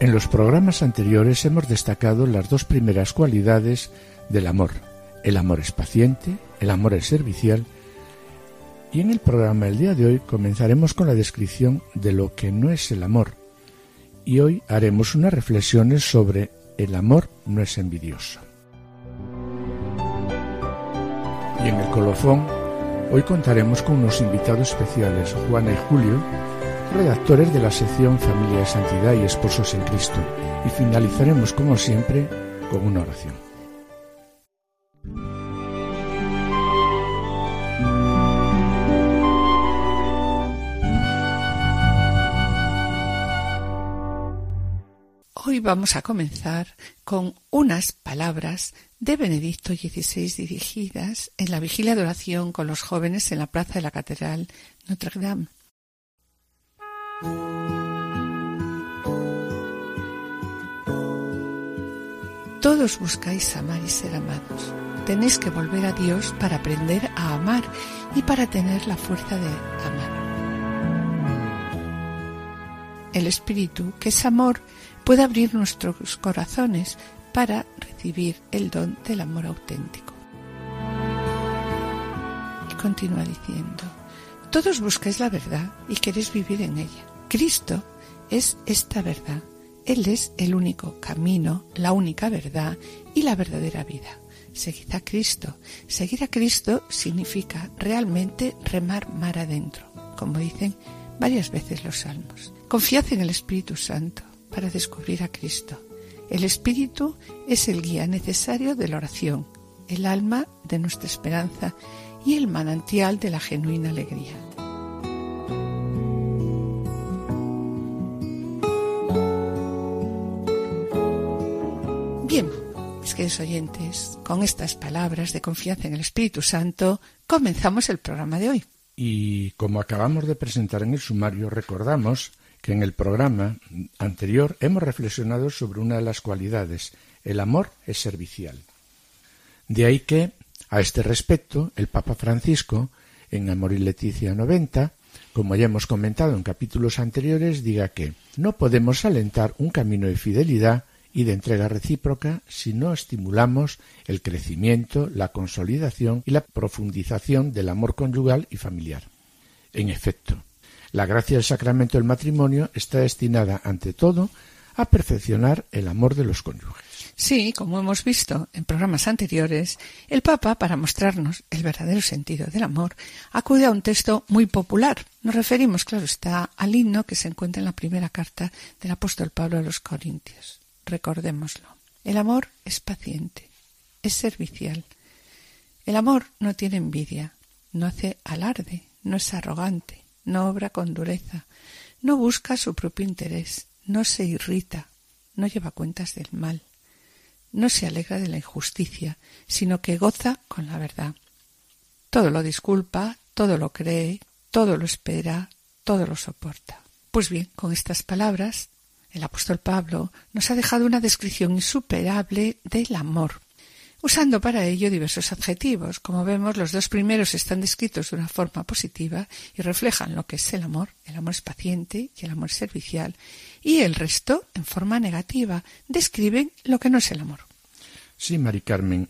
En los programas anteriores hemos destacado las dos primeras cualidades del amor. El amor es paciente, el amor es servicial. Y en el programa del día de hoy comenzaremos con la descripción de lo que no es el amor. Y hoy haremos unas reflexiones sobre el amor no es envidioso. Y en el colofón, hoy contaremos con unos invitados especiales, Juana y Julio, redactores de la sección Familia de Santidad y Esposos en Cristo, y finalizaremos como siempre con una oración. Hoy vamos a comenzar con unas palabras de Benedicto XVI dirigidas en la vigilia de oración con los jóvenes en la plaza de la Catedral Notre Dame todos buscáis amar y ser amados. Tenéis que volver a Dios para aprender a amar y para tener la fuerza de amar. El Espíritu, que es amor, puede abrir nuestros corazones para recibir el don del amor auténtico. Y continúa diciendo, todos buscáis la verdad y queréis vivir en ella. Cristo es esta verdad. Él es el único camino, la única verdad y la verdadera vida. Seguid a Cristo. Seguir a Cristo significa realmente remar mar adentro, como dicen varias veces los salmos. Confiad en el Espíritu Santo para descubrir a Cristo. El Espíritu es el guía necesario de la oración, el alma de nuestra esperanza y el manantial de la genuina alegría. Oyentes, con estas palabras de confianza en el Espíritu Santo, comenzamos el programa de hoy. Y como acabamos de presentar en el sumario, recordamos que en el programa anterior hemos reflexionado sobre una de las cualidades, el amor es servicial. De ahí que a este respecto, el Papa Francisco, en Amor y Leticia 90, como ya hemos comentado en capítulos anteriores, diga que no podemos alentar un camino de fidelidad y de entrega recíproca si no estimulamos el crecimiento, la consolidación y la profundización del amor conyugal y familiar. En efecto, la gracia del sacramento del matrimonio está destinada, ante todo, a perfeccionar el amor de los cónyuges. Sí, como hemos visto en programas anteriores, el Papa, para mostrarnos el verdadero sentido del amor, acude a un texto muy popular. Nos referimos, claro está, al himno que se encuentra en la primera carta del apóstol Pablo a los Corintios. Recordémoslo. El amor es paciente, es servicial. El amor no tiene envidia, no hace alarde, no es arrogante, no obra con dureza, no busca su propio interés, no se irrita, no lleva cuentas del mal no se alegra de la injusticia, sino que goza con la verdad. Todo lo disculpa, todo lo cree, todo lo espera, todo lo soporta. Pues bien, con estas palabras, el apóstol Pablo nos ha dejado una descripción insuperable del amor, usando para ello diversos adjetivos. Como vemos, los dos primeros están descritos de una forma positiva y reflejan lo que es el amor. El amor es paciente y el amor es servicial. Y el resto, en forma negativa, describen lo que no es el amor. Sí, Mari Carmen.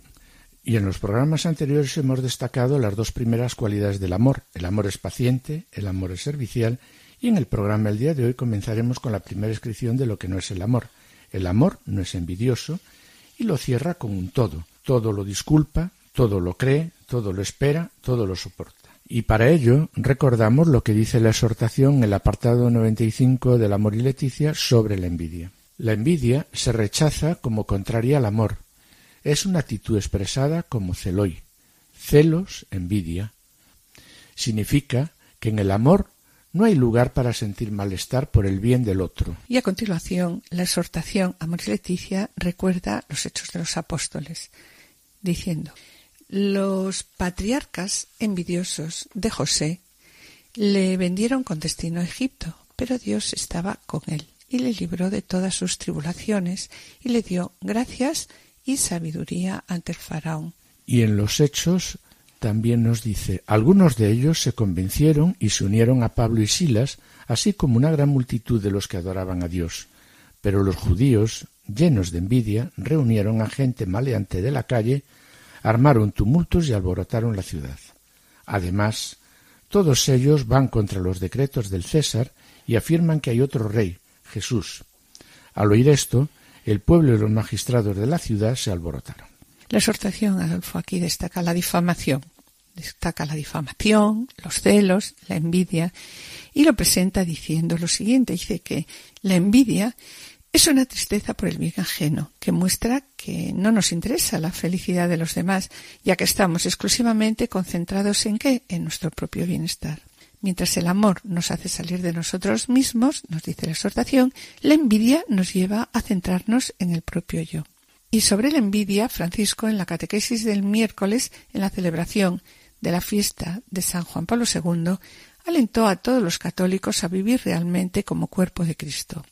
Y en los programas anteriores hemos destacado las dos primeras cualidades del amor. El amor es paciente, el amor es servicial. Y en el programa del día de hoy comenzaremos con la primera descripción de lo que no es el amor. El amor no es envidioso y lo cierra con un todo todo lo disculpa, todo lo cree, todo lo espera, todo lo soporta. Y para ello recordamos lo que dice la exhortación en el apartado 95 del Amor y Leticia sobre la envidia. La envidia se rechaza como contraria al amor. Es una actitud expresada como celoy. Celos, envidia. Significa que en el amor no hay lugar para sentir malestar por el bien del otro. Y a continuación, la exhortación a María Leticia recuerda los hechos de los apóstoles, diciendo, los patriarcas envidiosos de José le vendieron con destino a Egipto, pero Dios estaba con él y le libró de todas sus tribulaciones y le dio gracias y sabiduría ante el faraón. Y en los hechos también nos dice, algunos de ellos se convencieron y se unieron a Pablo y Silas, así como una gran multitud de los que adoraban a Dios. Pero los judíos, llenos de envidia, reunieron a gente maleante de la calle, armaron tumultos y alborotaron la ciudad. Además, todos ellos van contra los decretos del César y afirman que hay otro rey, Jesús. Al oír esto, el pueblo y los magistrados de la ciudad se alborotaron. La exhortación, Adolfo, aquí destaca la difamación. Destaca la difamación, los celos, la envidia, y lo presenta diciendo lo siguiente. Dice que la envidia es una tristeza por el bien ajeno, que muestra que no nos interesa la felicidad de los demás, ya que estamos exclusivamente concentrados en qué? En nuestro propio bienestar. Mientras el amor nos hace salir de nosotros mismos, nos dice la exhortación, la envidia nos lleva a centrarnos en el propio yo. Y sobre la envidia, Francisco, en la catequesis del miércoles, en la celebración de la fiesta de San Juan Pablo II, alentó a todos los católicos a vivir realmente como cuerpo de Cristo,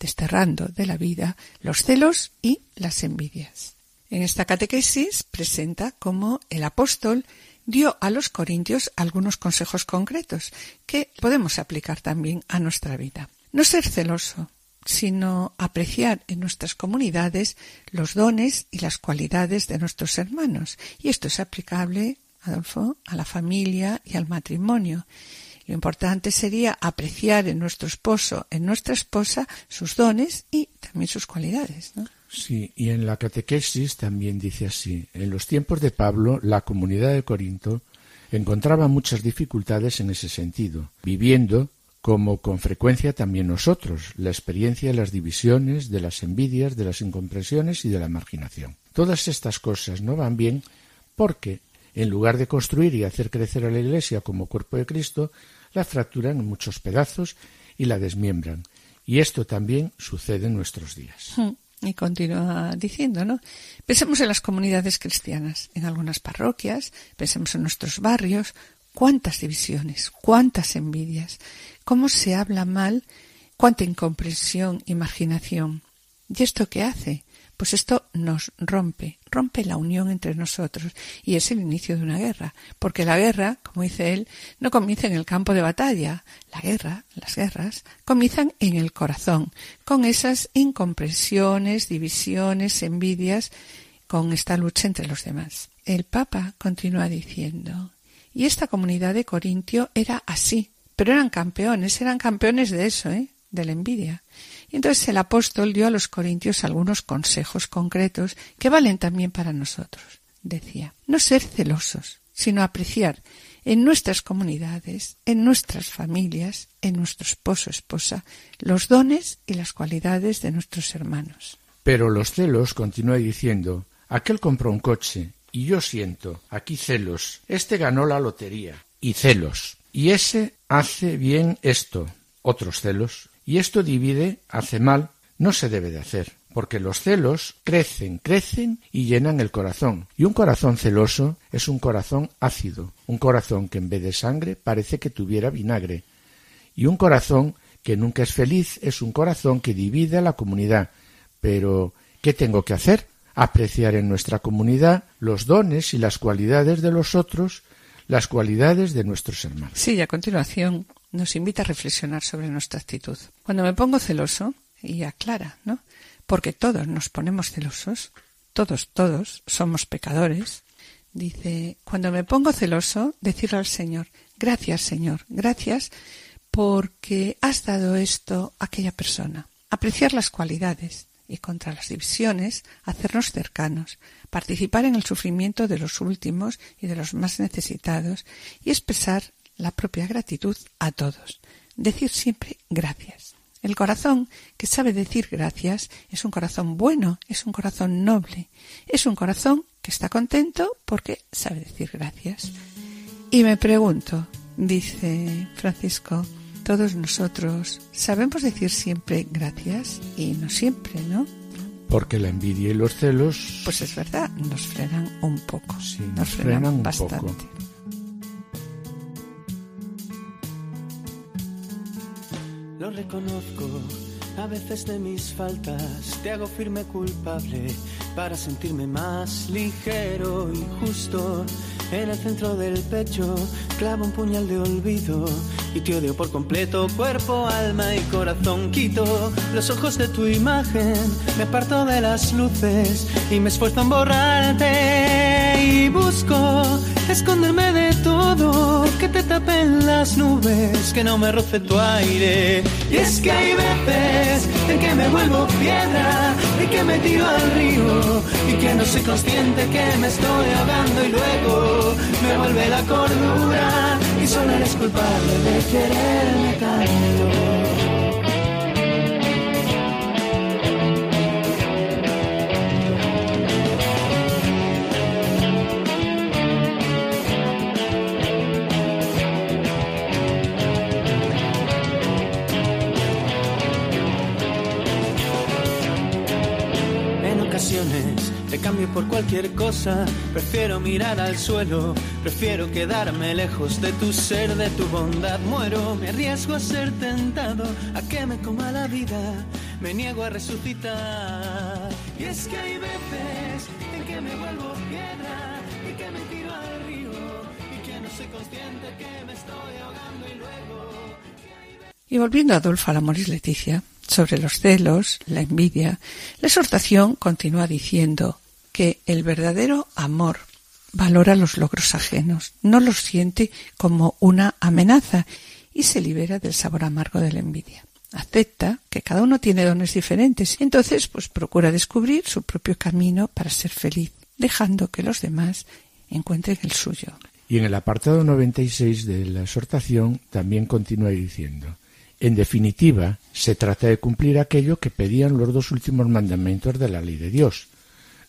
desterrando de la vida los celos y las envidias. En esta catequesis presenta cómo el apóstol dio a los corintios algunos consejos concretos que podemos aplicar también a nuestra vida. No ser celoso, sino apreciar en nuestras comunidades los dones y las cualidades de nuestros hermanos. Y esto es aplicable, Adolfo, a la familia y al matrimonio. Lo importante sería apreciar en nuestro esposo, en nuestra esposa, sus dones y también sus cualidades. ¿no? Sí, y en la catequesis también dice así. En los tiempos de Pablo, la comunidad de Corinto encontraba muchas dificultades en ese sentido, viviendo como con frecuencia también nosotros, la experiencia de las divisiones, de las envidias, de las incomprensiones y de la marginación. Todas estas cosas no van bien porque, en lugar de construir y hacer crecer a la Iglesia como cuerpo de Cristo, la fracturan en muchos pedazos y la desmiembran. Y esto también sucede en nuestros días. Hmm. Y continúa diciendo, ¿no? Pensemos en las comunidades cristianas, en algunas parroquias, pensemos en nuestros barrios, cuántas divisiones, cuántas envidias, cómo se habla mal, cuánta incomprensión y marginación. ¿Y esto qué hace? Pues esto nos rompe, rompe la unión entre nosotros y es el inicio de una guerra, porque la guerra, como dice él, no comienza en el campo de batalla, la guerra, las guerras, comienzan en el corazón, con esas incomprensiones, divisiones, envidias, con esta lucha entre los demás. El Papa continúa diciendo, y esta comunidad de Corintio era así, pero eran campeones, eran campeones de eso, ¿eh? de la envidia. Y entonces el apóstol dio a los corintios algunos consejos concretos que valen también para nosotros. Decía, no ser celosos, sino apreciar en nuestras comunidades, en nuestras familias, en nuestro esposo, esposa, los dones y las cualidades de nuestros hermanos. Pero los celos, continúa diciendo, aquel compró un coche, y yo siento, aquí celos, este ganó la lotería, y celos. Y ese hace bien esto, otros celos, y esto divide, hace mal, no se debe de hacer, porque los celos crecen, crecen y llenan el corazón. Y un corazón celoso es un corazón ácido, un corazón que en vez de sangre parece que tuviera vinagre. Y un corazón que nunca es feliz es un corazón que divide a la comunidad. Pero, ¿qué tengo que hacer? Apreciar en nuestra comunidad los dones y las cualidades de los otros las cualidades de nuestros hermanos. Sí, y a continuación nos invita a reflexionar sobre nuestra actitud. Cuando me pongo celoso, y aclara, ¿no? Porque todos nos ponemos celosos, todos, todos somos pecadores. Dice, cuando me pongo celoso, decirle al Señor, gracias Señor, gracias porque has dado esto a aquella persona. Apreciar las cualidades, y contra las divisiones, hacernos cercanos, participar en el sufrimiento de los últimos y de los más necesitados y expresar la propia gratitud a todos. Decir siempre gracias. El corazón que sabe decir gracias es un corazón bueno, es un corazón noble, es un corazón que está contento porque sabe decir gracias. Y me pregunto, dice Francisco, todos nosotros sabemos decir siempre gracias y no siempre, ¿no? Porque la envidia y los celos... Pues es verdad, nos frenan un poco. Sí, nos, nos frenan, frenan un bastante. poco. Lo reconozco, a veces de mis faltas te hago firme culpable para sentirme más ligero y justo. En el centro del pecho clavo un puñal de olvido y te odio por completo, cuerpo, alma y corazón. Quito los ojos de tu imagen, me aparto de las luces y me esfuerzo en borrarte y busco esconderme de todo, que te tapen las nubes, que no me roce tu aire. Y es que hay veces en que me vuelvo piedra y que me tiro al río y que no soy consciente que me estoy ahogando y luego me vuelve la cordura y solo eres culpable de quererme tanto. En ocasiones te cambio por cualquier cosa. Prefiero mirar al suelo, prefiero quedarme lejos de tu ser, de tu bondad. Muero, me arriesgo a ser tentado, a que me coma la vida. Me niego a resucitar. Es me vuelvo piedra y que me tiro volviendo Adolfo Leticia, sobre los celos, la envidia, la exhortación continúa diciendo que el verdadero amor valora los logros ajenos, no los siente como una amenaza y se libera del sabor amargo de la envidia. Acepta que cada uno tiene dones diferentes y entonces pues procura descubrir su propio camino para ser feliz, dejando que los demás encuentren el suyo. Y en el apartado 96 de la exhortación también continúa diciendo, en definitiva, se trata de cumplir aquello que pedían los dos últimos mandamientos de la ley de Dios.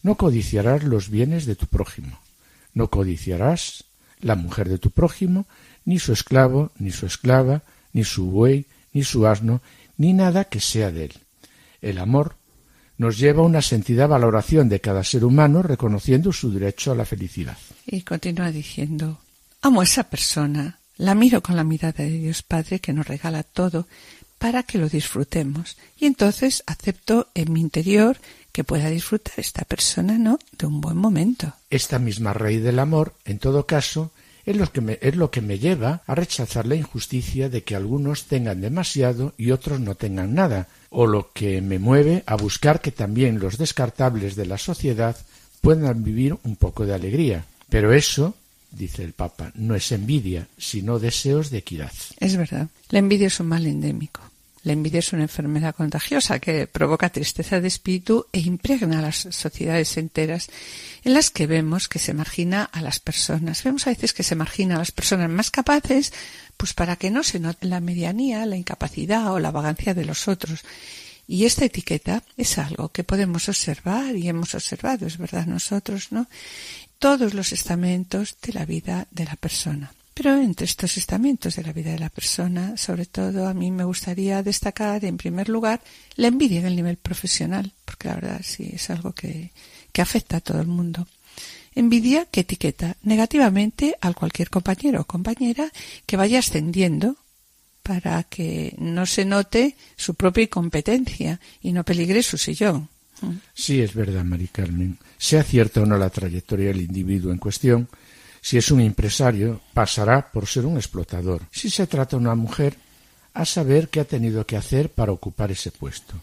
No codiciarás los bienes de tu prójimo. No codiciarás la mujer de tu prójimo, ni su esclavo, ni su esclava, ni su buey, ni su asno, ni nada que sea de él. El amor nos lleva a una sentida valoración de cada ser humano reconociendo su derecho a la felicidad. Y continúa diciendo, amo a esa persona, la miro con la mirada de Dios Padre que nos regala todo para que lo disfrutemos. Y entonces acepto en mi interior que pueda disfrutar esta persona, ¿no? De un buen momento. Esta misma raíz del amor, en todo caso, es lo, que me, es lo que me lleva a rechazar la injusticia de que algunos tengan demasiado y otros no tengan nada, o lo que me mueve a buscar que también los descartables de la sociedad puedan vivir un poco de alegría. Pero eso, dice el Papa, no es envidia, sino deseos de equidad. Es verdad. La envidia es un mal endémico. La envidia es una enfermedad contagiosa que provoca tristeza de espíritu e impregna a las sociedades enteras en las que vemos que se margina a las personas. Vemos a veces que se margina a las personas más capaces, pues para que no se note la medianía, la incapacidad o la vagancia de los otros. Y esta etiqueta es algo que podemos observar y hemos observado, es verdad, nosotros, ¿no? Todos los estamentos de la vida de la persona. Pero entre estos estamentos de la vida de la persona, sobre todo a mí me gustaría destacar en primer lugar la envidia en el nivel profesional, porque la verdad sí es algo que, que afecta a todo el mundo. Envidia que etiqueta negativamente a cualquier compañero o compañera que vaya ascendiendo para que no se note su propia incompetencia y no peligre su sillón. Sí, es verdad, Mari Carmen. Sea cierta o no la trayectoria del individuo en cuestión, si es un empresario, pasará por ser un explotador. Si se trata de una mujer, a saber qué ha tenido que hacer para ocupar ese puesto.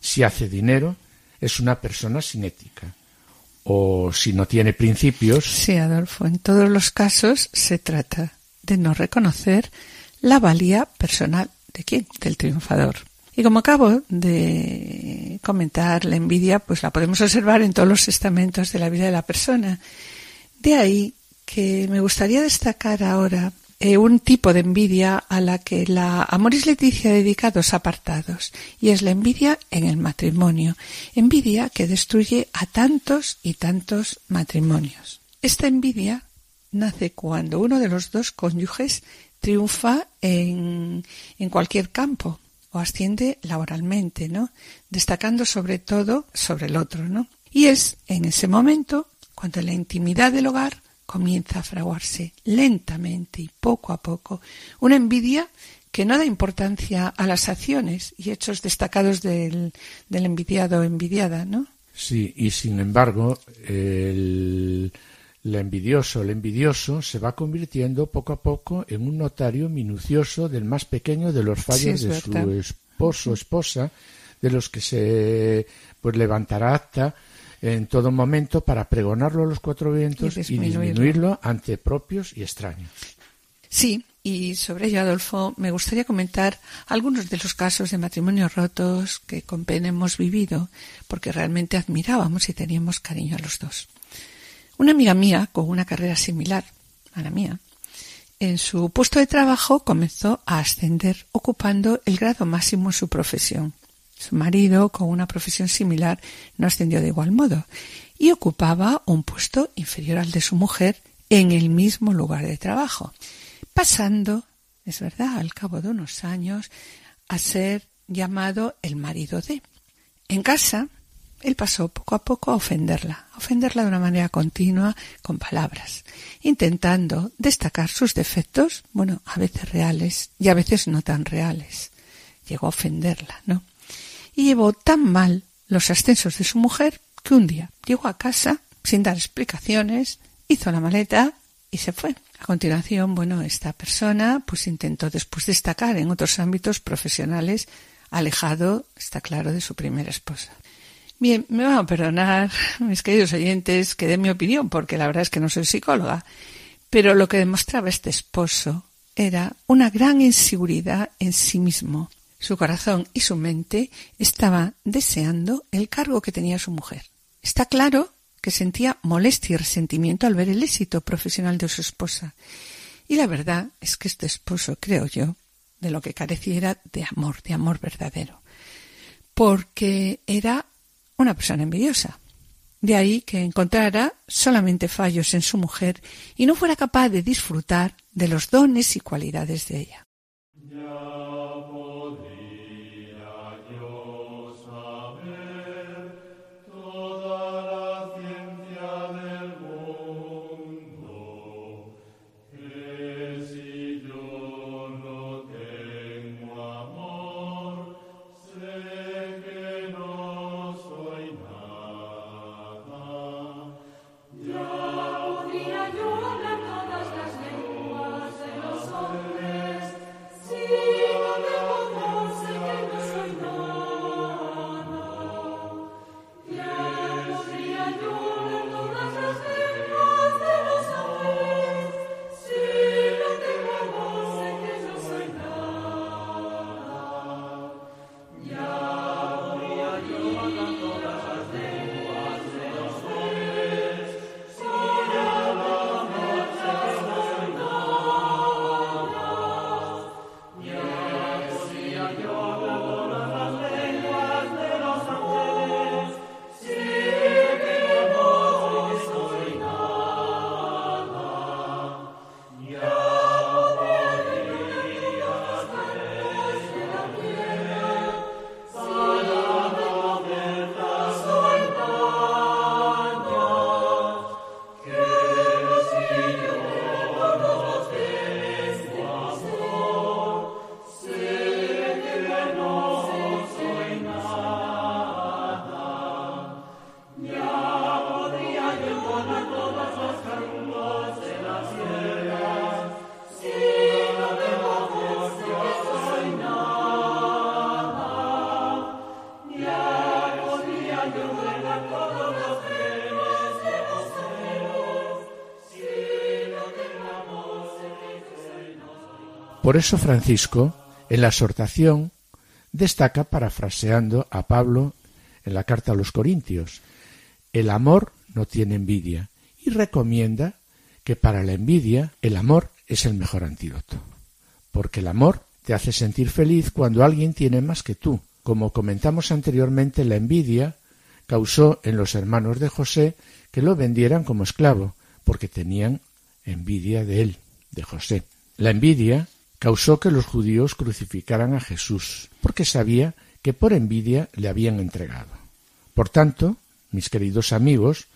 Si hace dinero, es una persona sin ética. O si no tiene principios. Sí, Adolfo, en todos los casos se trata de no reconocer la valía personal de quién, del triunfador. Y como acabo de comentar, la envidia, pues la podemos observar en todos los estamentos de la vida de la persona. De ahí que me gustaría destacar ahora eh, un tipo de envidia a la que la Amoris Leticia ha dedicado dos apartados, y es la envidia en el matrimonio, envidia que destruye a tantos y tantos matrimonios. Esta envidia nace cuando uno de los dos cónyuges triunfa en, en cualquier campo o asciende laboralmente, ¿no? Destacando sobre todo sobre el otro, ¿no? Y es en ese momento cuando la intimidad del hogar comienza a fraguarse lentamente y poco a poco una envidia que no da importancia a las acciones y hechos destacados del, del envidiado o envidiada, ¿no? Sí, y sin embargo, el, envidioso, el envidioso se va convirtiendo poco a poco en un notario minucioso del más pequeño de los fallos de su esposo o esposa, de los que se pues levantará acta en todo momento para pregonarlo a los cuatro vientos y disminuirlo, ante propios y extraños. Sí, y sobre ello, Adolfo, me gustaría comentar algunos de los casos de matrimonios rotos que con pena hemos vivido, porque realmente admirábamos y teníamos cariño a los dos. Una amiga mía, con una carrera similar a la mía, en su puesto de trabajo comenzó a ascender ocupando el grado máximo en su profesión. Su marido, con una profesión similar, no ascendió de igual modo y ocupaba un puesto inferior al de su mujer en el mismo lugar de trabajo, pasando, es verdad, al cabo de unos años, a ser llamado el marido de. En casa, él pasó poco a poco a ofenderla, a ofenderla de una manera continua con palabras, intentando destacar sus defectos, bueno, a veces reales y a veces no tan reales. Llegó a ofenderla, ¿no? Y llevó tan mal los ascensos de su mujer que un día llegó a casa sin dar explicaciones, hizo la maleta y se fue. A continuación, bueno, esta persona pues intentó después destacar en otros ámbitos profesionales, alejado, está claro, de su primera esposa. Bien, me van a perdonar, mis queridos oyentes, que dé mi opinión, porque la verdad es que no soy psicóloga, pero lo que demostraba este esposo era una gran inseguridad en sí mismo, su corazón y su mente estaban deseando el cargo que tenía su mujer. Está claro que sentía molestia y resentimiento al ver el éxito profesional de su esposa. Y la verdad es que este esposo, creo yo, de lo que carecía era de amor, de amor verdadero. Porque era una persona envidiosa. De ahí que encontrara solamente fallos en su mujer y no fuera capaz de disfrutar de los dones y cualidades de ella. Por eso Francisco, en la exhortación, destaca parafraseando a Pablo en la carta a los Corintios, el amor no tiene envidia y recomienda que para la envidia el amor es el mejor antídoto, porque el amor te hace sentir feliz cuando alguien tiene más que tú. Como comentamos anteriormente, la envidia causó en los hermanos de José que lo vendieran como esclavo, porque tenían envidia de él, de José. La envidia causó que los judíos crucificaran a Jesús, porque sabía que por envidia le habían entregado. Por tanto, mis queridos amigos,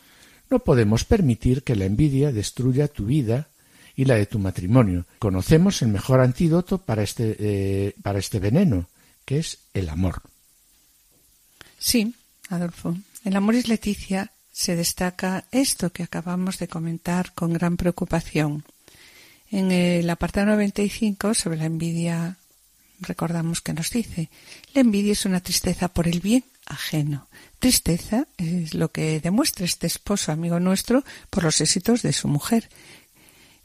no podemos permitir que la envidia destruya tu vida y la de tu matrimonio. Conocemos el mejor antídoto para este, eh, para este veneno, que es el amor. Sí, Adolfo. En Amoris Leticia se destaca esto que acabamos de comentar con gran preocupación. En el apartado 95 sobre la envidia recordamos que nos dice, la envidia es una tristeza por el bien ajeno. Tristeza es lo que demuestra este esposo amigo nuestro por los éxitos de su mujer.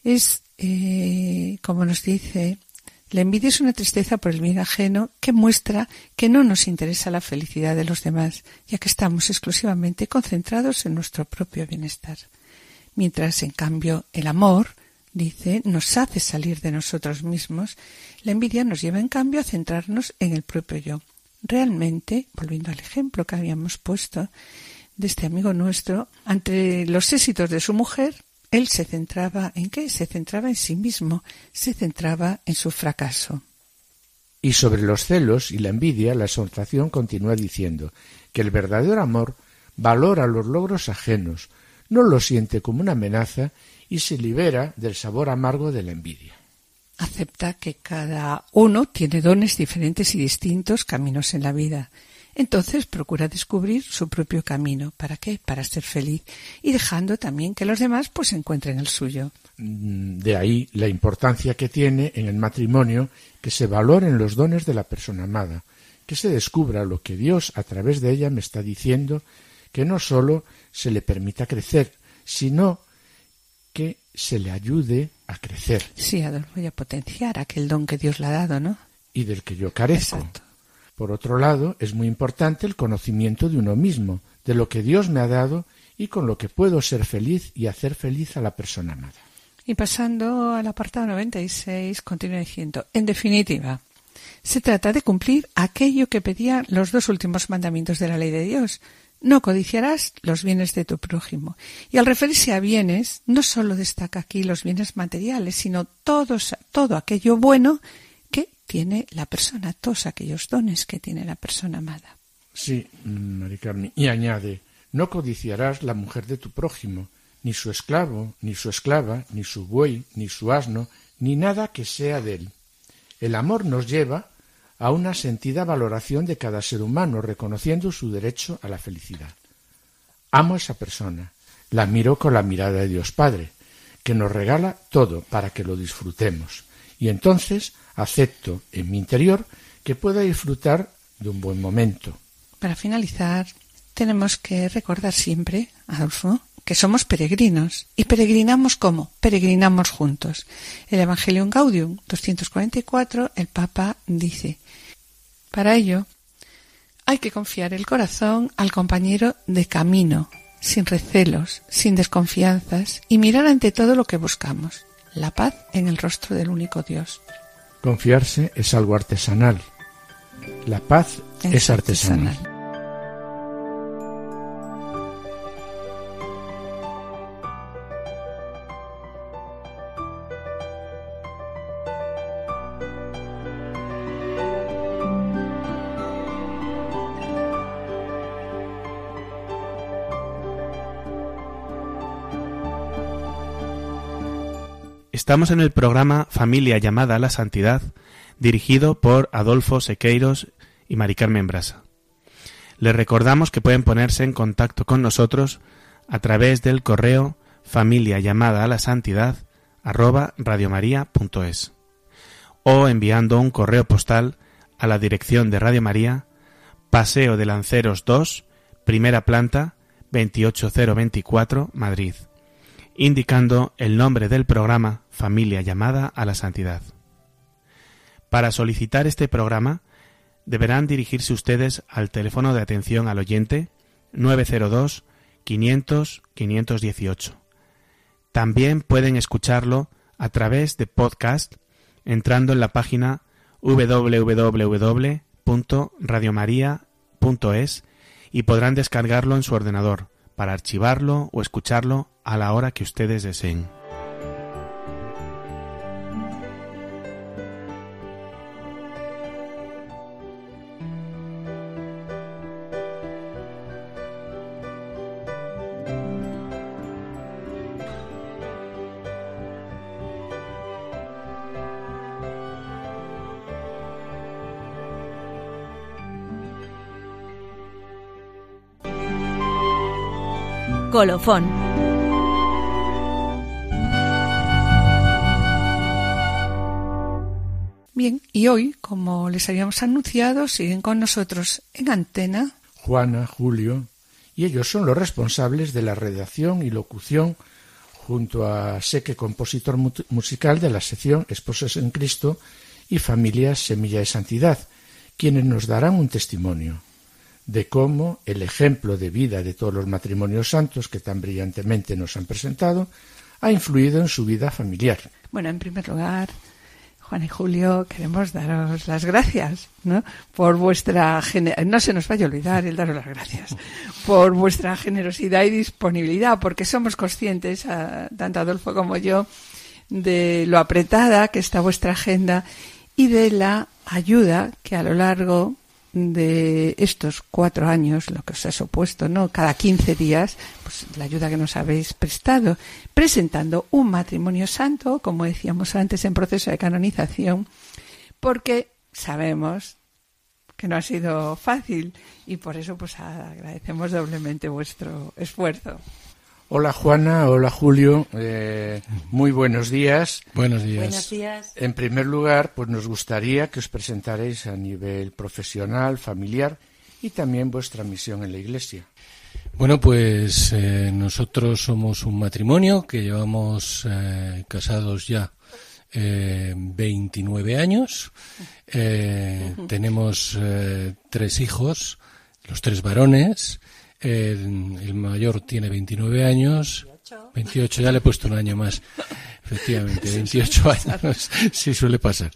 Es, eh, como nos dice, la envidia es una tristeza por el bien ajeno que muestra que no nos interesa la felicidad de los demás, ya que estamos exclusivamente concentrados en nuestro propio bienestar. Mientras, en cambio, el amor, dice, nos hace salir de nosotros mismos, la envidia nos lleva, en cambio, a centrarnos en el propio yo. Realmente, volviendo al ejemplo que habíamos puesto de este amigo nuestro, ante los éxitos de su mujer, él se centraba en qué? Se centraba en sí mismo, se centraba en su fracaso. Y sobre los celos y la envidia, la exhortación continúa diciendo que el verdadero amor valora los logros ajenos, no lo siente como una amenaza y se libera del sabor amargo de la envidia. Acepta que cada uno tiene dones diferentes y distintos caminos en la vida entonces procura descubrir su propio camino. ¿Para qué? Para ser feliz y dejando también que los demás pues encuentren el suyo. Mm, de ahí la importancia que tiene en el matrimonio que se valoren los dones de la persona amada, que se descubra lo que Dios a través de ella me está diciendo, que no sólo se le permita crecer, sino que se le ayude a crecer. Sí, Adolfo, voy a potenciar aquel don que Dios le ha dado, ¿no? Y del que yo carezco. Por otro lado, es muy importante el conocimiento de uno mismo, de lo que Dios me ha dado y con lo que puedo ser feliz y hacer feliz a la persona amada. Y pasando al apartado 96, continúa diciendo, en definitiva, se trata de cumplir aquello que pedían los dos últimos mandamientos de la ley de Dios. No codiciarás los bienes de tu prójimo. Y al referirse a bienes, no solo destaca aquí los bienes materiales, sino todo aquello bueno tiene la persona, todos aquellos dones que tiene la persona amada. Sí, Mari Carmen. Y añade, no codiciarás la mujer de tu prójimo, ni su esclavo, ni su esclava, ni su buey, ni su asno, ni nada que sea de él. El amor nos lleva a una sentida valoración de cada ser humano, reconociendo su derecho a la felicidad. Amo a esa persona, la miro con la mirada de Dios Padre, que nos regala todo para que lo disfrutemos. Y entonces acepto en mi interior que pueda disfrutar de un buen momento. Para finalizar, tenemos que recordar siempre, Adolfo, que somos peregrinos. ¿Y peregrinamos cómo? Peregrinamos juntos. El Evangelium Gaudium 244, el Papa dice, para ello hay que confiar el corazón al compañero de camino, sin recelos, sin desconfianzas, y mirar ante todo lo que buscamos, la paz en el rostro del único Dios. Confiarse es algo artesanal. La paz es, artesanal. Estamos en el programa Familia llamada a la Santidad, dirigido por Adolfo Sequeiros y Mari Carmen Brasa. Les recordamos que pueden ponerse en contacto con nosotros a través del correo familia llamada a la santidad radiomaria.es o enviando un correo postal a la dirección de Radio María, Paseo de Lanceros 2, primera planta, 28024, Madrid indicando el nombre del programa Familia llamada a la Santidad. Para solicitar este programa, deberán dirigirse ustedes al teléfono de atención al oyente 902 500 518. También pueden escucharlo a través de podcast entrando en la página www.radiomaria.es y podrán descargarlo en su ordenador para archivarlo o escucharlo a la hora que ustedes deseen. Colofón. Bien, y hoy, como les habíamos anunciado, siguen con nosotros en antena Juana, Julio, y ellos son los responsables de la redacción y locución junto a Seque, compositor musical de la sección Esposos en Cristo y Familias Semilla de Santidad, quienes nos darán un testimonio de cómo el ejemplo de vida de todos los matrimonios santos que tan brillantemente nos han presentado ha influido en su vida familiar. Bueno, en primer lugar, Juan y Julio, queremos daros las gracias, ¿no? Por vuestra no se nos vaya a olvidar el daros las gracias por vuestra generosidad y disponibilidad, porque somos conscientes, tanto Adolfo como yo, de lo apretada que está vuestra agenda y de la ayuda que a lo largo de estos cuatro años, lo que os ha supuesto, ¿no? Cada 15 días, pues la ayuda que nos habéis prestado, presentando un matrimonio santo, como decíamos antes, en proceso de canonización, porque sabemos que no ha sido fácil y por eso pues agradecemos doblemente vuestro esfuerzo. Hola Juana, hola Julio, eh, muy buenos días. Buenos días. Buenos días. En primer lugar, pues nos gustaría que os presentarais a nivel profesional, familiar y también vuestra misión en la Iglesia. Bueno, pues eh, nosotros somos un matrimonio que llevamos eh, casados ya 29 años. tenemos tres hijos, los tres varones. El, mayor tiene 29 años. 28. ya le he puesto un año más. Efectivamente, 28 años, sí suele pasar.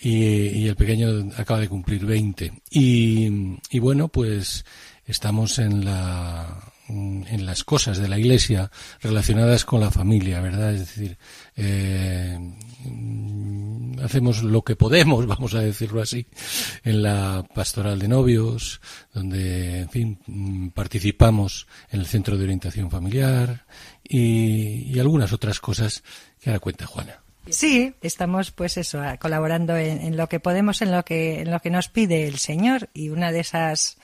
Y, el pequeño acaba de cumplir 20. Y, y bueno, pues estamos en la, en las cosas de la Iglesia relacionadas con la familia, ¿verdad? Es decir, eh, hacemos lo que podemos, vamos a decirlo así, en la pastoral de novios, donde, en fin, participamos en el centro de orientación familiar y, algunas otras cosas que ahora cuenta Juana. Sí, estamos pues eso, colaborando en, en, lo que podemos, en lo que, en lo que nos pide el Señor y una de esas,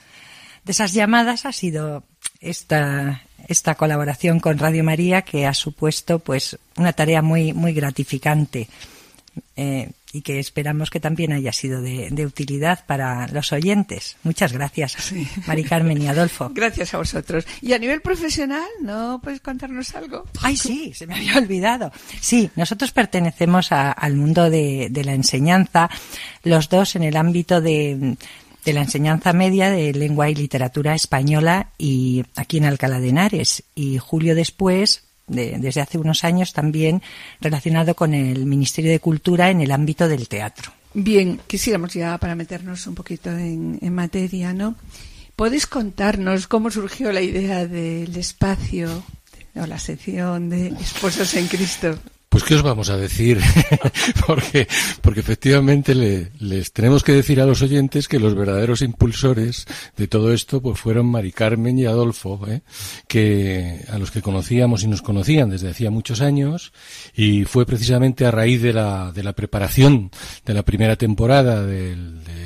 de esas llamadas ha sido esta, esta colaboración con Radio María que ha supuesto pues una tarea muy, muy gratificante. Eh, y que esperamos que también haya sido de, utilidad para los oyentes. Muchas gracias, Mari Carmen y Adolfo. Gracias a vosotros. Y a nivel profesional, ¿no puedes contarnos algo? Ay, sí, se me había olvidado. Sí, nosotros pertenecemos al mundo de, de la enseñanza, los dos en el ámbito de de la enseñanza media de lengua y literatura española y aquí en Alcalá de Henares. Y Julio después, desde hace unos años también relacionado con el Ministerio de Cultura en el ámbito del teatro. Bien, quisiéramos ya para meternos un poquito en, en materia, ¿no? ¿Podéis contarnos cómo surgió la idea del espacio o la sección de Esposos en Cristo? Pues qué os vamos a decir, porque, porque efectivamente les tenemos que decir a los oyentes que los verdaderos impulsores de todo esto pues fueron Mari Carmen y Adolfo, ¿eh? que a los que conocíamos y nos conocían desde hacía muchos años y fue precisamente a raíz de la, de la preparación de la primera temporada de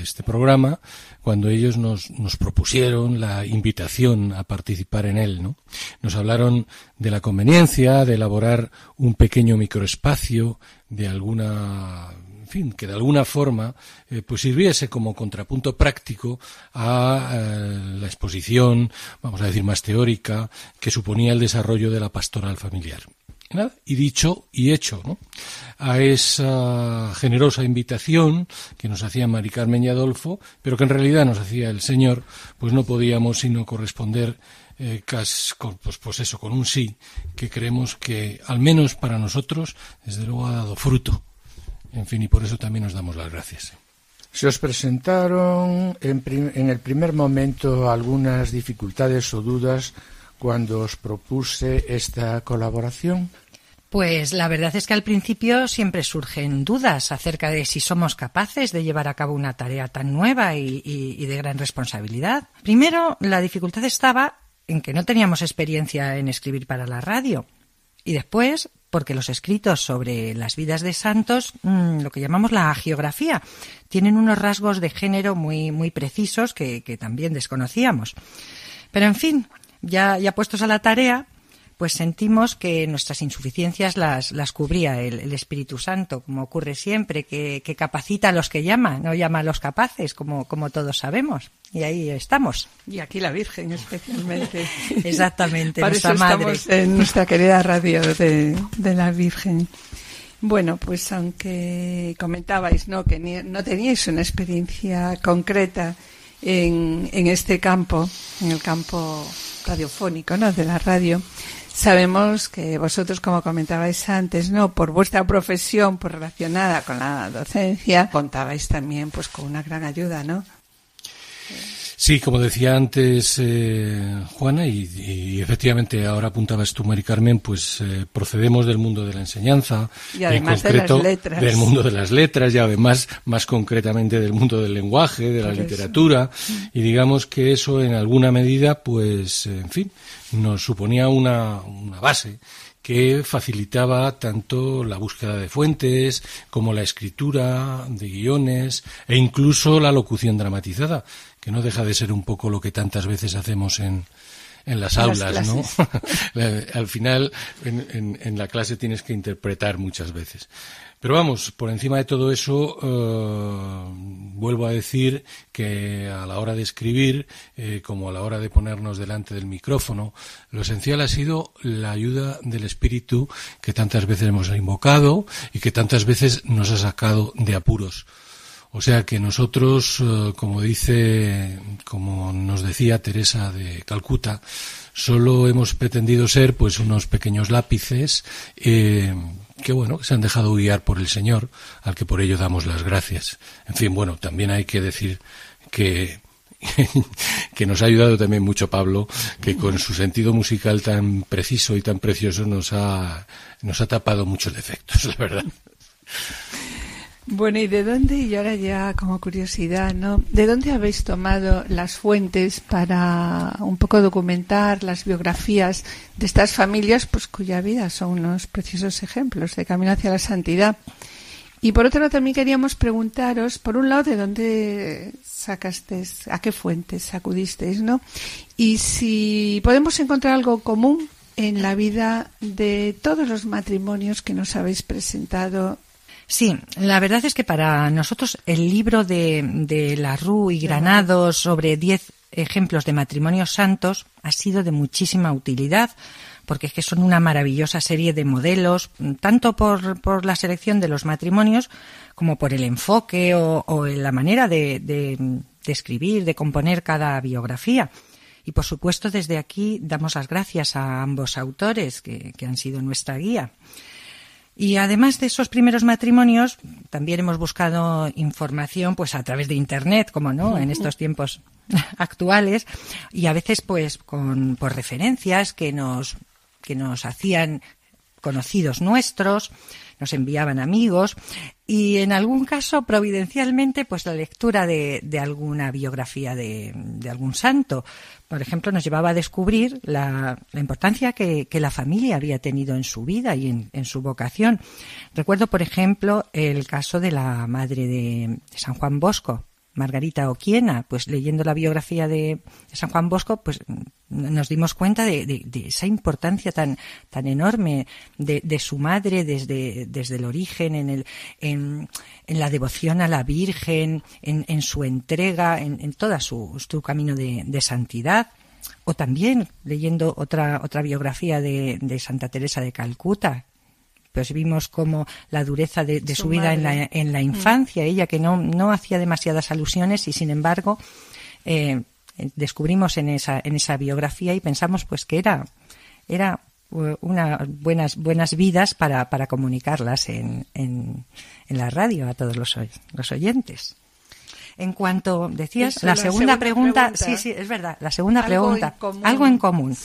este programa cuando ellos nos, nos propusieron la invitación a participar en él. ¿no? Nos hablaron de la conveniencia de elaborar un pequeño microespacio de alguna fin, que de alguna forma eh, pues sirviese como contrapunto práctico a eh, la exposición, vamos a decir más teórica, que suponía el desarrollo de la pastoral familiar y dicho y hecho ¿no? a esa generosa invitación que nos hacía Mari Carmen y Adolfo, pero que en realidad nos hacía el Señor, pues no podíamos sino corresponder eh, con, pues, pues eso, con un sí, que creemos que al menos para nosotros, desde luego ha dado fruto. En fin, y por eso también nos damos las gracias. Se os presentaron en, en el primer momento algunas dificultades o dudas cuando os propuse esta colaboración? Pues la verdad es que al principio siempre surgen dudas acerca de si somos capaces de llevar a cabo una tarea tan nueva y, de gran responsabilidad. Primero, la dificultad estaba en que no teníamos experiencia en escribir para la radio. Y después, porque los escritos sobre las vidas de santos, mm, lo que llamamos la geografía, tienen unos rasgos de género muy, muy precisos que, que también desconocíamos. Pero en fin, ya, ya puestos a la tarea, pues sentimos que nuestras insuficiencias las, las cubría el, Espíritu Santo, como ocurre siempre, que, capacita a los que llama, no llama a los capaces, como, como todos sabemos. Y ahí estamos. Y aquí la Virgen especialmente. Exactamente, nuestra madre. Estamos en nuestra querida radio de, de la Virgen. Bueno, pues aunque comentabais ¿no? que no teníais una experiencia concreta en, en este campo, en el campo radiofónico, ¿no? De la radio, Sabemos que vosotros, como comentabais antes, no, por vuestra profesión, por relacionada con la docencia, contabais también, pues, con una gran ayuda, ¿no? Sí, como decía antes eh, Juana, y, efectivamente ahora apuntabas tú, Mari Carmen, pues eh, procedemos del mundo de la enseñanza, y además de las letras. del mundo de las letras, y además más concretamente del mundo del lenguaje, de la literatura, y digamos que eso en alguna medida, pues, en fin, nos suponía una, una base que facilitaba tanto la búsqueda de fuentes como la escritura de guiones e incluso la locución dramatizada, que no deja de ser un poco lo que tantas veces hacemos en, en las aulas, ¿no? Al final, en, en, la clase tienes que interpretar muchas veces. Pero vamos, por encima de todo eso, eh, vuelvo a decir que a la hora de escribir, eh, como a la hora de ponernos delante del micrófono, lo esencial ha sido la ayuda del Espíritu que tantas veces hemos invocado y que tantas veces nos ha sacado de apuros. O sea que nosotros, eh, como dice, como nos decía Teresa de Calcuta, solo hemos pretendido ser pues unos pequeños lápices eh, que bueno, que se han dejado guiar por el Señor, al que por ello damos las gracias. En fin, bueno, también hay que decir que que nos ha ayudado también mucho Pablo, que con su sentido musical tan preciso y tan precioso nos ha, nos ha tapado muchos defectos, la verdad. Bueno, ¿y de dónde, y ahora ya como curiosidad, ¿no? ¿De dónde habéis tomado las fuentes para un poco documentar las biografías de estas familias, pues cuya vida son unos preciosos ejemplos de camino hacia la santidad? Y por otro lado también queríamos preguntaros, por un lado, de dónde sacasteis, a qué fuentes acudisteis, ¿no? Y si podemos encontrar algo común en la vida de todos los matrimonios que nos habéis presentado Sí, la verdad es que para nosotros el libro de, de La Rue y Granados sobre 10 ejemplos de matrimonios santos ha sido de muchísima utilidad porque es que son una maravillosa serie de modelos, tanto por, por la selección de los matrimonios como por el enfoque o, o la manera de, de, de escribir, de componer cada biografía. Y por supuesto, desde aquí damos las gracias a ambos autores que, que han sido nuestra guía. Y además de esos primeros matrimonios, también hemos buscado información pues a través de internet, como no, en estos tiempos actuales, y a veces pues con por referencias que nos que nos hacían conocidos nuestros, nos enviaban amigos y en algún caso providencialmente pues la lectura de, de alguna biografía de, de, algún santo. Por ejemplo, nos llevaba a descubrir la, la importancia que, que, la familia había tenido en su vida y en, en, su vocación. Recuerdo, por ejemplo, el caso de la madre de, de San Juan Bosco, Margarita Oquiena, pues leyendo la biografía de, San Juan Bosco, pues nos dimos cuenta de, esa importancia tan, tan enorme de, su madre desde, desde el origen, en, el, en, la devoción a la Virgen, en, su entrega, en, toda su, su camino de, santidad. O también leyendo otra, otra biografía de Santa Teresa de Calcuta, pues vimos como la dureza de, su, vida en la, en la, infancia, ella que no, no hacía demasiadas alusiones y sin embargo eh, descubrimos en esa, en esa biografía y pensamos pues que era, era unas buenas, buenas vidas para, para comunicarlas en, en, en la radio a todos los, los oyentes. En cuanto decías, la, segunda, pregunta, sí, sí, es verdad, la segunda pregunta, algo en común.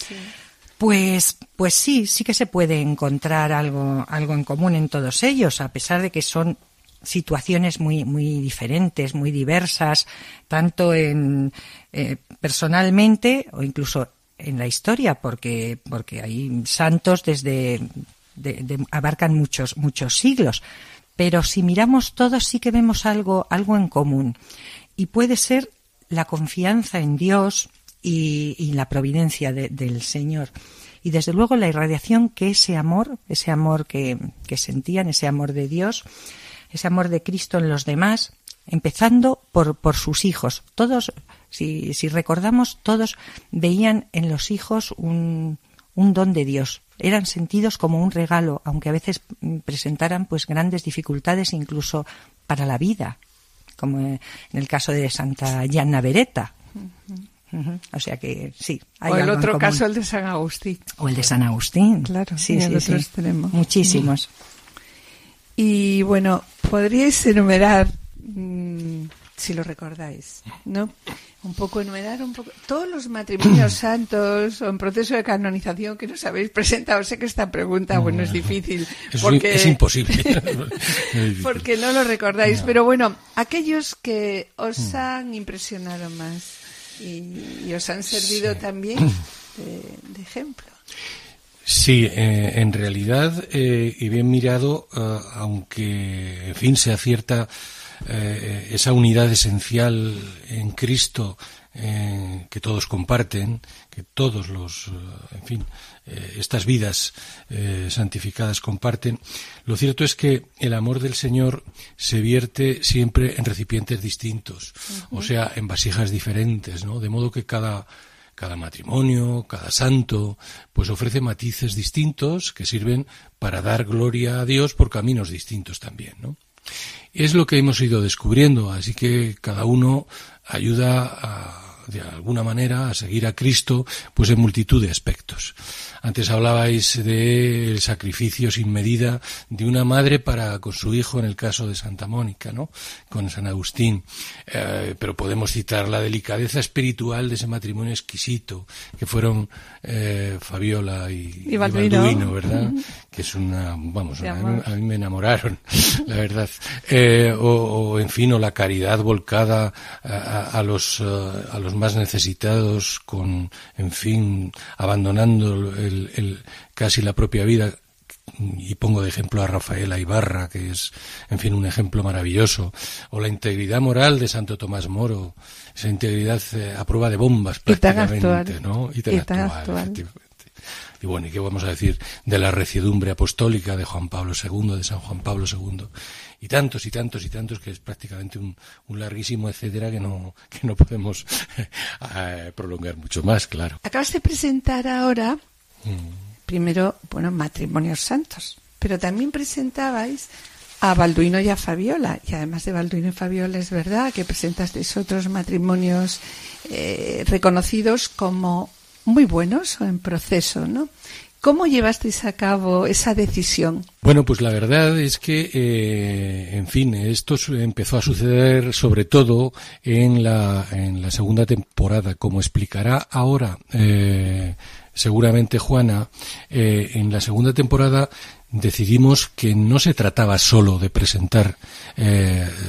Pues, pues sí, sí que se puede encontrar algo, algo en común en todos ellos, a pesar de que son situaciones muy, muy diferentes, muy diversas, tanto en eh, personalmente o incluso en la historia, porque, porque hay santos desde abarcan muchos, muchos siglos. Pero si miramos todos sí que vemos algo, algo en común. Y puede ser la confianza en Dios, y, la providencia del Señor. y desde luego la irradiación que ese amor, ese amor que, que sentían, ese amor de Dios, ese amor de Cristo en los demás, empezando por, por sus hijos. Todos, si, si recordamos, todos veían en los hijos un, un don de Dios. Eran sentidos como un regalo, aunque a veces presentaran pues grandes dificultades incluso para la vida, como en el caso de Santa Gianna Beretta. O sea que sí. Hay o el otro caso, el de San Agustín. O el de San Agustín. Claro, sí, sí, sí. Muchísimos. Y bueno, podríais enumerar, mm, si lo recordáis, ¿no? un poco enumerar un poco todos los matrimonios santos o en proceso de canonización que nos habéis presentado. Sé que esta pregunta, bueno, es difícil. porque, es imposible. porque no lo recordáis. Pero bueno, aquellos que os mm. han impresionado más y, os han servido también de, ejemplo. Sí, eh, en realidad, eh, y bien mirado, eh, aunque, en fin, se acierta eh, esa unidad esencial en Cristo que todos comparten, que todos los, en fin, estas vidas santificadas comparten, lo cierto es que el amor del Señor se vierte siempre en recipientes distintos, o sea, en vasijas diferentes, ¿no? De modo que cada cada matrimonio, cada santo, pues ofrece matices distintos que sirven para dar gloria a Dios por caminos distintos también, ¿no? Es lo que hemos ido descubriendo, así que cada uno ayuda a de alguna manera a seguir a Cristo pues en multitud de aspectos. Antes hablabais del sacrificio sin medida de una madre para con su hijo en el caso de Santa Mónica, ¿no? Con San Agustín. Eh, pero podemos citar la delicadeza espiritual de ese matrimonio exquisito que fueron eh, Fabiola y, y, Balduino. ¿verdad? Que es una, vamos, a mí, me enamoraron, la verdad. Eh, o, en fin, o la caridad volcada a, los a los más necesitados, con, en fin, abandonando el, casi la propia vida y pongo de ejemplo a Rafaela Ibarra, que es, en fin, un ejemplo maravilloso, o la integridad moral de Santo Tomás Moro, esa integridad eh, a prueba de bombas prácticamente, ¿no? Y tan, actual, Y bueno, ¿y qué vamos a decir de la reciedumbre apostólica de Juan Pablo II, de San Juan Pablo II? y tantos y tantos y tantos que es prácticamente un, larguísimo etcétera que no, que no podemos eh, prolongar mucho más, claro. Acabas de presentar ahora, primero, bueno, matrimonios santos, pero también presentabais a Balduino y a Fabiola. Y además de Balduino y Fabiola, es verdad que presentasteis otros matrimonios eh, reconocidos como muy buenos o en proceso, ¿no? ¿Cómo llevasteis a cabo esa decisión? Bueno, pues la verdad es que, eh, en fin, esto empezó a suceder sobre todo en la, en la segunda temporada, como explicará ahora eh, seguramente Juana, eh, en la segunda temporada decidimos que no se trataba solo de presentar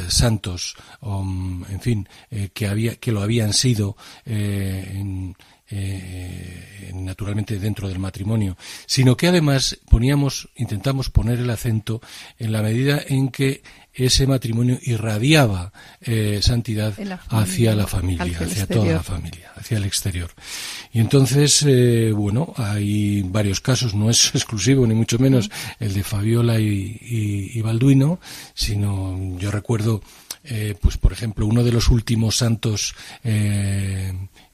santos, en fin, que había que lo habían sido en, eh, naturalmente dentro del matrimonio, sino que además poníamos, intentamos poner el acento en la medida en que ese matrimonio irradiaba eh, santidad hacia la familia, hacia, toda la familia, hacia el exterior. Y entonces, eh, bueno, hay varios casos, no es exclusivo ni mucho menos el de Fabiola y, y, Balduino, sino yo recuerdo, eh, pues por ejemplo, uno de los últimos santos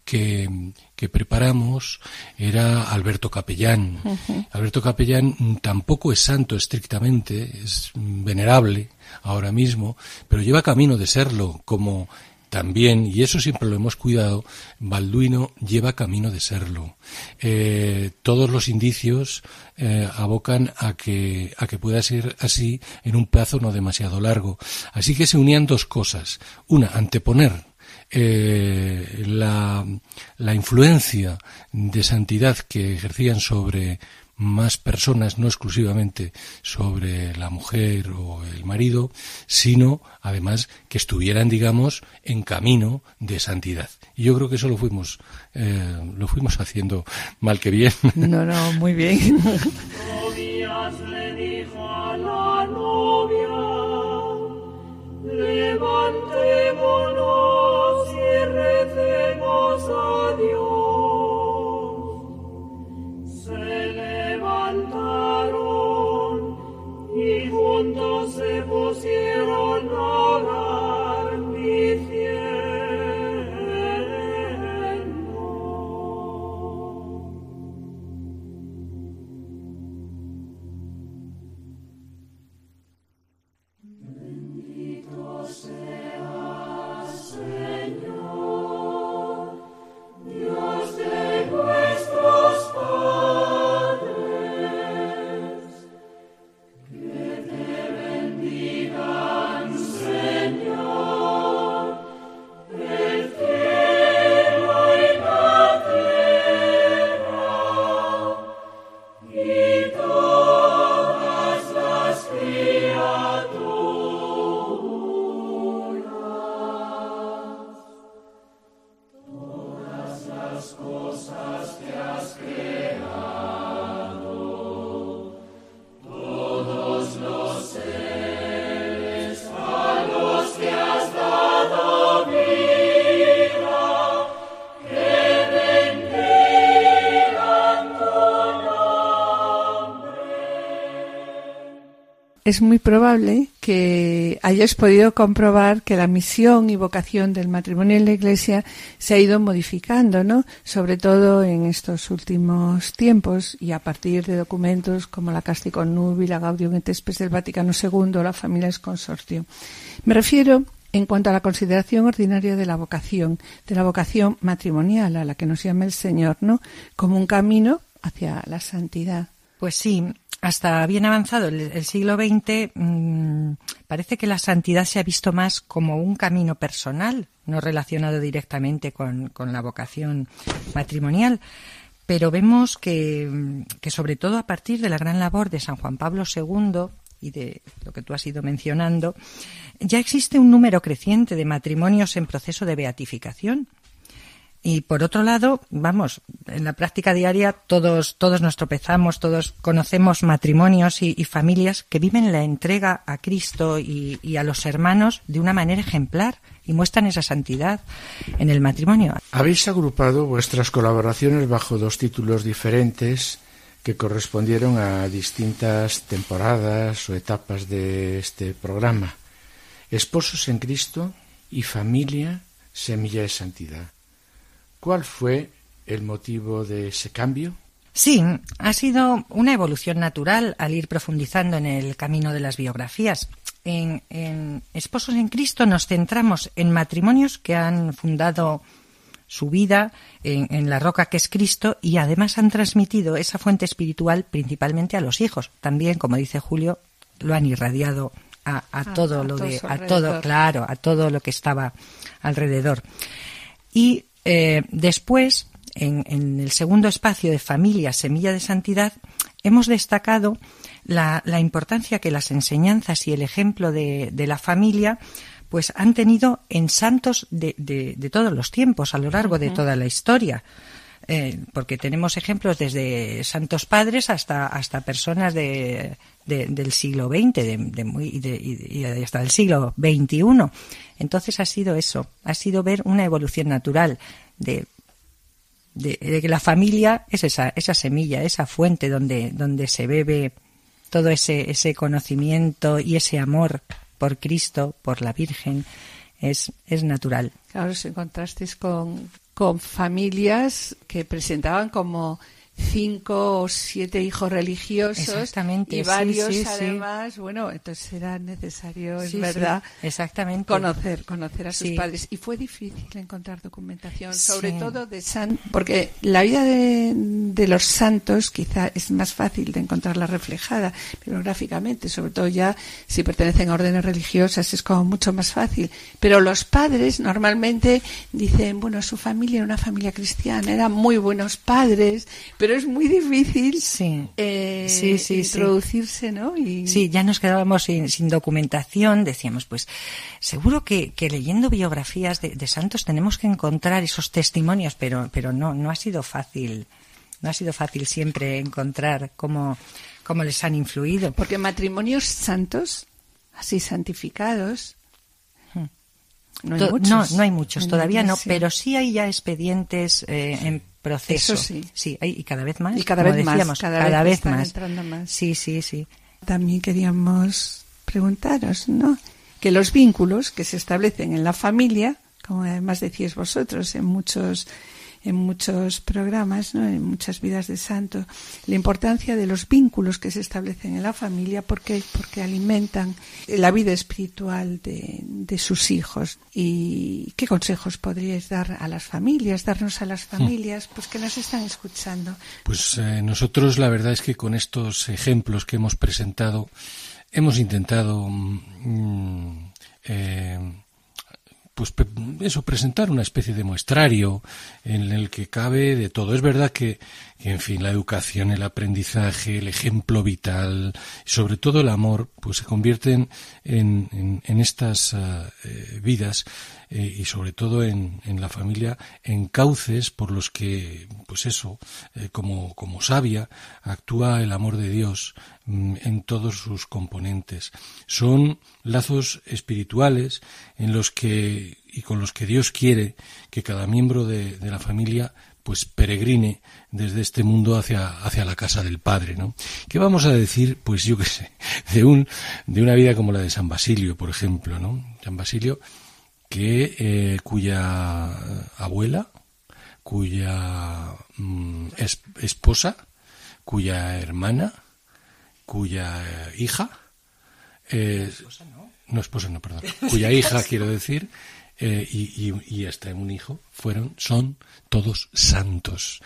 que, que preparamos era Alberto Capellán. Alberto Capellán tampoco es santo estrictamente, es venerable ahora mismo, pero lleva camino de serlo, como también, y eso siempre lo hemos cuidado, Balduino lleva camino de serlo. Eh, todos los indicios eh, abocan a que, a que pueda ser así en un plazo no demasiado largo. Así que se unían dos cosas. Una, anteponer eh, la, la influencia de santidad que ejercían sobre más personas, no exclusivamente sobre la mujer o el marido, sino además que estuvieran, digamos, en camino de santidad. Y yo creo que eso lo fuimos, eh, lo fuimos haciendo mal que bien. No, no, muy bien. a se levantaron y juntos se pusieron. Es muy probable que hayas podido comprobar que la misión y vocación del matrimonio en la Iglesia se ha ido modificando, ¿no? Sobre todo en estos últimos tiempos y a partir de documentos como la Casticon Nubi, la Gaudium et Spes del Vaticano II, la Familia es Consortio. Me refiero en cuanto a la consideración ordinaria de la vocación, de la vocación matrimonial a la que nos llama el Señor, ¿no? Como un camino hacia la santidad. Pues sí, hasta bien avanzado el, siglo XX, mm, parece que la santidad se ha visto más como un camino personal, no relacionado directamente con, la vocación matrimonial. Pero vemos que, que, sobre todo a partir de la gran labor de San Juan Pablo II y de lo que tú has ido mencionando, ya existe un número creciente de matrimonios en proceso de beatificación y por otro lado, vamos, en la práctica diaria todos, todos nos tropezamos, todos conocemos matrimonios y, familias que viven la entrega a Cristo y, y, a los hermanos de una manera ejemplar y muestran esa santidad en el matrimonio. Habéis agrupado vuestras colaboraciones bajo dos títulos diferentes que correspondieron a distintas temporadas o etapas de este programa. Esposos en Cristo y familia, semilla de santidad. ¿Cuál fue el motivo de ese cambio? Sí, ha sido una evolución natural al ir profundizando en el camino de las biografías. En, Esposos en Cristo nos centramos en matrimonios que han fundado su vida en, la roca que es Cristo y además han transmitido esa fuente espiritual principalmente a los hijos. También, como dice Julio, lo han irradiado a, todo lo de, a todo, claro, a todo lo que estaba alrededor. Y eh, después, en, el segundo espacio de familia, semilla de santidad, hemos destacado la, importancia que las enseñanzas y el ejemplo de, la familia pues han tenido en santos de, todos los tiempos, a lo largo de toda la historia. Eh, porque tenemos ejemplos desde santos padres hasta, hasta personas de, del siglo XX de, muy, y, hasta el siglo XXI. Entonces ha sido eso, ha sido ver una evolución natural de, de, que la familia es esa, esa semilla, esa fuente donde, donde se bebe todo ese, ese conocimiento y ese amor por Cristo, por la Virgen, es, es natural. Claro, si contrastes con, con familias que presentaban como cinco o siete hijos religiosos y varios además bueno entonces era necesario es verdad exactamente. conocer conocer a sus padres. Y fue difícil encontrar documentación sobre todo de san porque la vida de, de, los santos quizá es más fácil de encontrarla reflejada bibliográficamente sobre todo ya si pertenecen a órdenes religiosas es como mucho más fácil. Pero los padres normalmente dicen bueno su familia era una familia cristiana eran muy buenos padres pero es muy difícil sí. Eh, introducirse, ¿no? Y... Sí, ya nos quedábamos sin, documentación, decíamos, pues seguro que, leyendo biografías de, santos tenemos que encontrar esos testimonios, pero, pero no, no ha sido fácil, no ha sido fácil siempre encontrar cómo, cómo les han influido. Porque matrimonios santos, así santificados, hmm. no hay, muchos. No, hay muchos, todavía no, pero sí hay ya expedientes eh, en proceso. sí. Sí, y cada vez más. Y cada vez más. Cada, vez, más. Sí, sí, sí. También queríamos preguntaros, ¿no? Que los vínculos que se establecen en la familia, como además decíais vosotros en muchos en muchos programas, ¿no? en muchas vidas de santo, la importancia de los vínculos que se establecen en la familia porque, porque alimentan la vida espiritual de, de sus hijos. ¿Y qué consejos podríais dar a las familias, darnos a las hmm. familias pues que nos están escuchando? Pues eh, nosotros la verdad es que con estos ejemplos que hemos presentado hemos intentado mm, eh, pues eso, presentar una especie de muestrario en el que cabe de todo. Es verdad que, en fin, la educación, el aprendizaje, el ejemplo vital, sobre todo el amor, pues se convierten en, en, estas ah, eh, vidas eh, y sobre todo en, en, la familia en cauces por los que, pues eso, eh, como, como sabia, actúa el amor de Dios mm, en todos sus componentes. Son lazos espirituales en los que y con los que Dios quiere que cada miembro de, de la familia pues peregrine desde este mundo hacia, hacia la casa del Padre, ¿no? ¿Qué vamos a decir, pues yo qué sé, de un, de una vida como la de San Basilio, por ejemplo, ¿no? San Basilio que eh, cuya abuela, cuya mm, esposa, cuya hermana, cuya hija, eh, no. esposa no, perdón, cuya hija quiero decir, eh, y, y, hasta un hijo fueron, son todos santos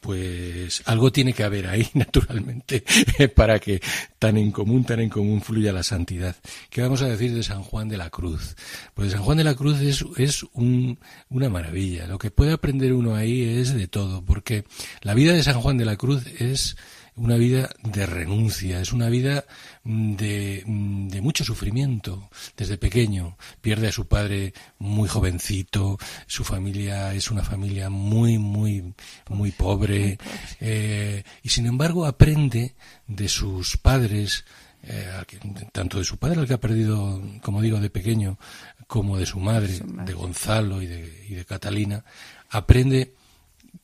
pues algo tiene que haber ahí, naturalmente, para que tan en común, tan en común fluya la santidad. ¿Qué vamos a decir de San Juan de la Cruz? Pues San Juan de la Cruz es, es un, una maravilla. Lo que puede aprender uno ahí es de todo, porque la vida de San Juan de la Cruz es una vida de renuncia, es una vida de, de, mucho sufrimiento desde pequeño. Pierde a su padre muy jovencito, su familia es una familia muy, muy, muy pobre, eh, y sin embargo aprende de sus padres, eh, tanto de su padre, al que ha perdido, como digo, de pequeño, como de su madre, de Gonzalo y de, y de Catalina, aprende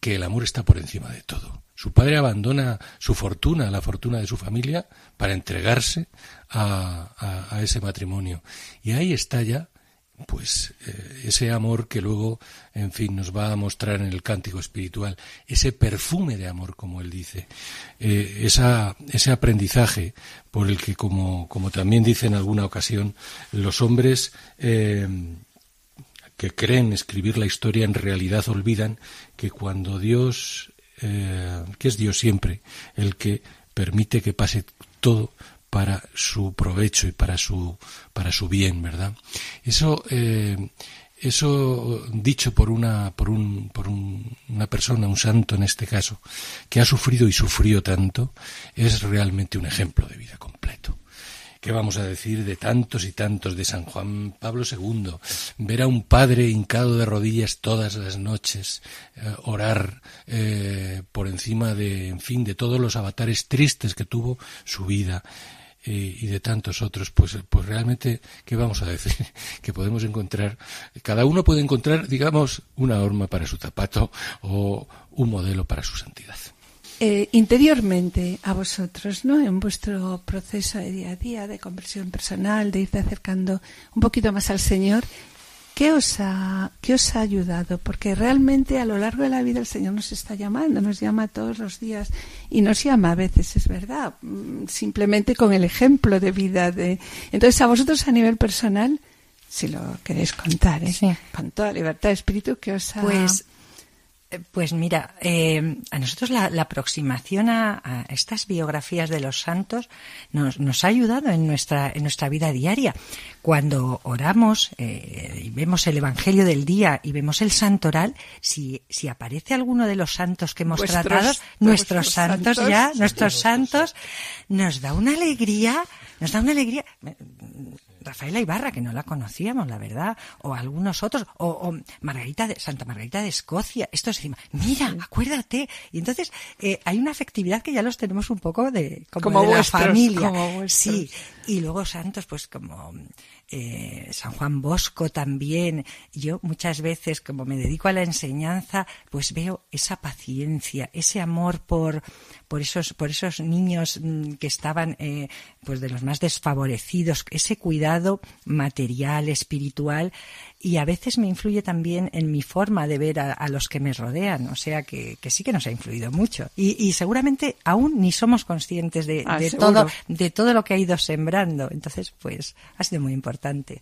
que el amor está por encima de todo. Su padre abandona su fortuna, la fortuna de su familia, para entregarse a, ese matrimonio. Y ahí está ya, pues, eh, ese amor que luego, en fin, nos va a mostrar en el cántico espiritual, ese perfume de amor, como él dice, eh, esa, ese aprendizaje por el que, como, como también dice en alguna ocasión, los hombres eh, que creen escribir la historia en realidad olvidan que cuando Dios eh, que es Dios siempre el que permite que pase todo para su provecho y para su para su bien, ¿verdad? Eso eh, eso dicho por una por un por una persona, un santo en este caso, que ha sufrido y sufrió tanto, es realmente un ejemplo de vida completo. ¿Qué vamos a decir de tantos y tantos de San Juan Pablo II? Ver a un padre hincado de rodillas todas las noches, eh, orar eh, por encima de, en fin, de todos los avatares tristes que tuvo su vida eh, y de tantos otros, pues, pues realmente, ¿qué vamos a decir? Que podemos encontrar, cada uno puede encontrar, digamos, una horma para su zapato o un modelo para su santidad. Eh, interiormente a vosotros, ¿no? En vuestro proceso de día a día, de conversión personal, de irte acercando un poquito más al Señor, ¿qué os ha, qué os ha ayudado? Porque realmente a lo largo de la vida el Señor nos está llamando, nos llama todos los días y nos llama a veces, es verdad, mm, simplemente con el ejemplo de vida de. Entonces, a vosotros a nivel personal, si lo queréis contar, ¿eh? con toda libertad de espíritu, ¿qué os ha pues pues mira, eh, a nosotros la, aproximación a, estas biografías de los santos nos, ha ayudado en nuestra, en nuestra vida diaria. Cuando oramos eh, y vemos el Evangelio del día y vemos el santoral, si, si aparece alguno de los santos que hemos tratado, nuestros santos, ya, nuestros santos, nos da una alegría, nos da una alegría Rafaela Ibarra, que no la conocíamos, la verdad, o algunos otros, o, Margarita de, Santa Margarita de Escocia, esto es decir, mira, acuérdate. Y entonces eh, hay una afectividad que ya los tenemos un poco de como, de la familia. sí, Y luego santos, pues como eh, San Juan Bosco también. Yo muchas veces, como me dedico a la enseñanza, pues veo esa paciencia, ese amor por, por esos, por esos niños mm, que estaban, eh, pues de los más desfavorecidos, ese cuidado material, espiritual, y a veces me influye también en mi forma de ver a, los que me rodean, o sea que, sí que nos ha influido mucho. Y, seguramente aún ni somos conscientes de, ah, de todo, de todo lo que ha ido sembrando. Entonces, pues ha sido muy importante.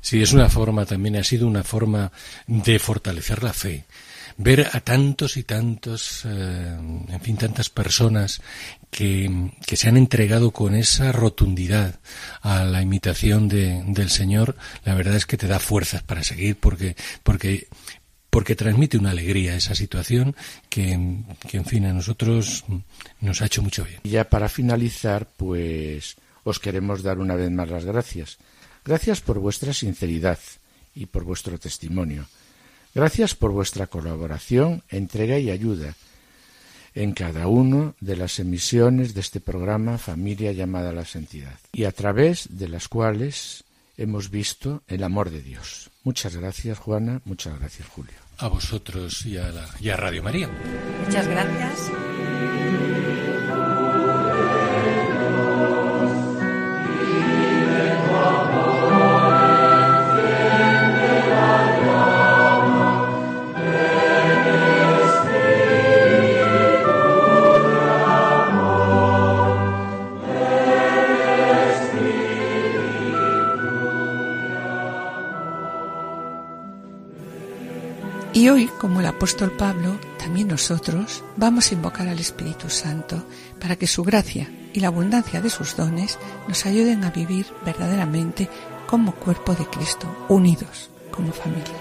Sí, es una forma también, ha sido una forma de fortalecer la fe ver a tantos y tantos, eh, en fin, tantas personas que, que, se han entregado con esa rotundidad a la imitación de, del Señor, la verdad es que te da fuerzas para seguir porque, porque, porque transmite una alegría esa situación que, que, en fin, a nosotros nos ha hecho mucho bien. Y ya para finalizar, pues os queremos dar una vez más las gracias. Gracias por vuestra sinceridad y por vuestro testimonio. Gracias por vuestra colaboración, entrega y ayuda en cada una de las emisiones de este programa Familia llamada a la Santidad, y a través de las cuales hemos visto el amor de Dios. Muchas gracias, Juana. Muchas gracias, Julio. A vosotros y a, la, y a Radio María. Muchas gracias. Apóstol Pablo, también nosotros vamos a invocar al Espíritu Santo para que su gracia y la abundancia de sus dones nos ayuden a vivir verdaderamente como cuerpo de Cristo, unidos como familia.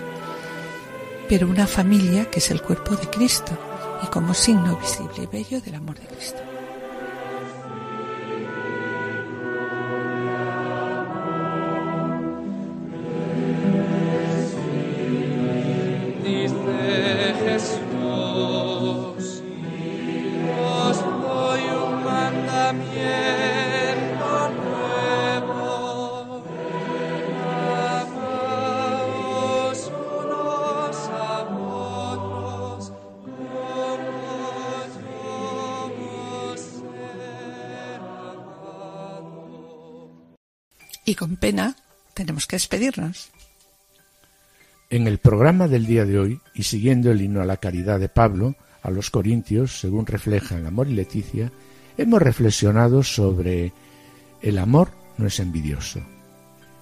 Pero una familia que es el cuerpo de Cristo y como signo visible y bello del amor de Cristo. Con pena tenemos que despedirnos. En el programa del día de hoy, y siguiendo el himno a la caridad de Pablo a los Corintios, según reflejan Amor y Leticia, hemos reflexionado sobre el amor no es envidioso.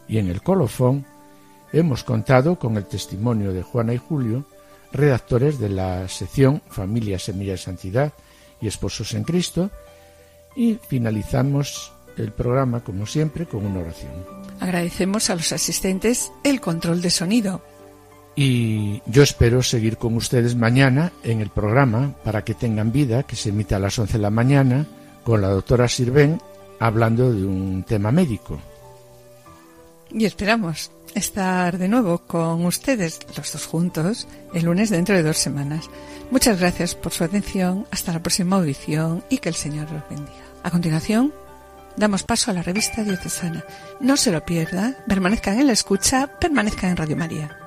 Y en el colofón hemos contado con el testimonio de Juana y Julio, redactores de la sección Familia Semilla de Santidad y Esposos en Cristo, y finalizamos el programa, como siempre, con una oración. Agradecemos a los asistentes el control de sonido. Y yo espero seguir con ustedes mañana en el programa para que tengan vida, que se emite a las 11 de la mañana, con la doctora Sirven hablando de un tema médico. Y esperamos estar de nuevo con ustedes, los dos juntos, el lunes dentro de dos semanas. Muchas gracias por su atención. Hasta la próxima audición y que el Señor los bendiga. A continuación, damos paso a la revista diocesana. No se lo pierda, permanezcan en la escucha, permanezcan en Radio María.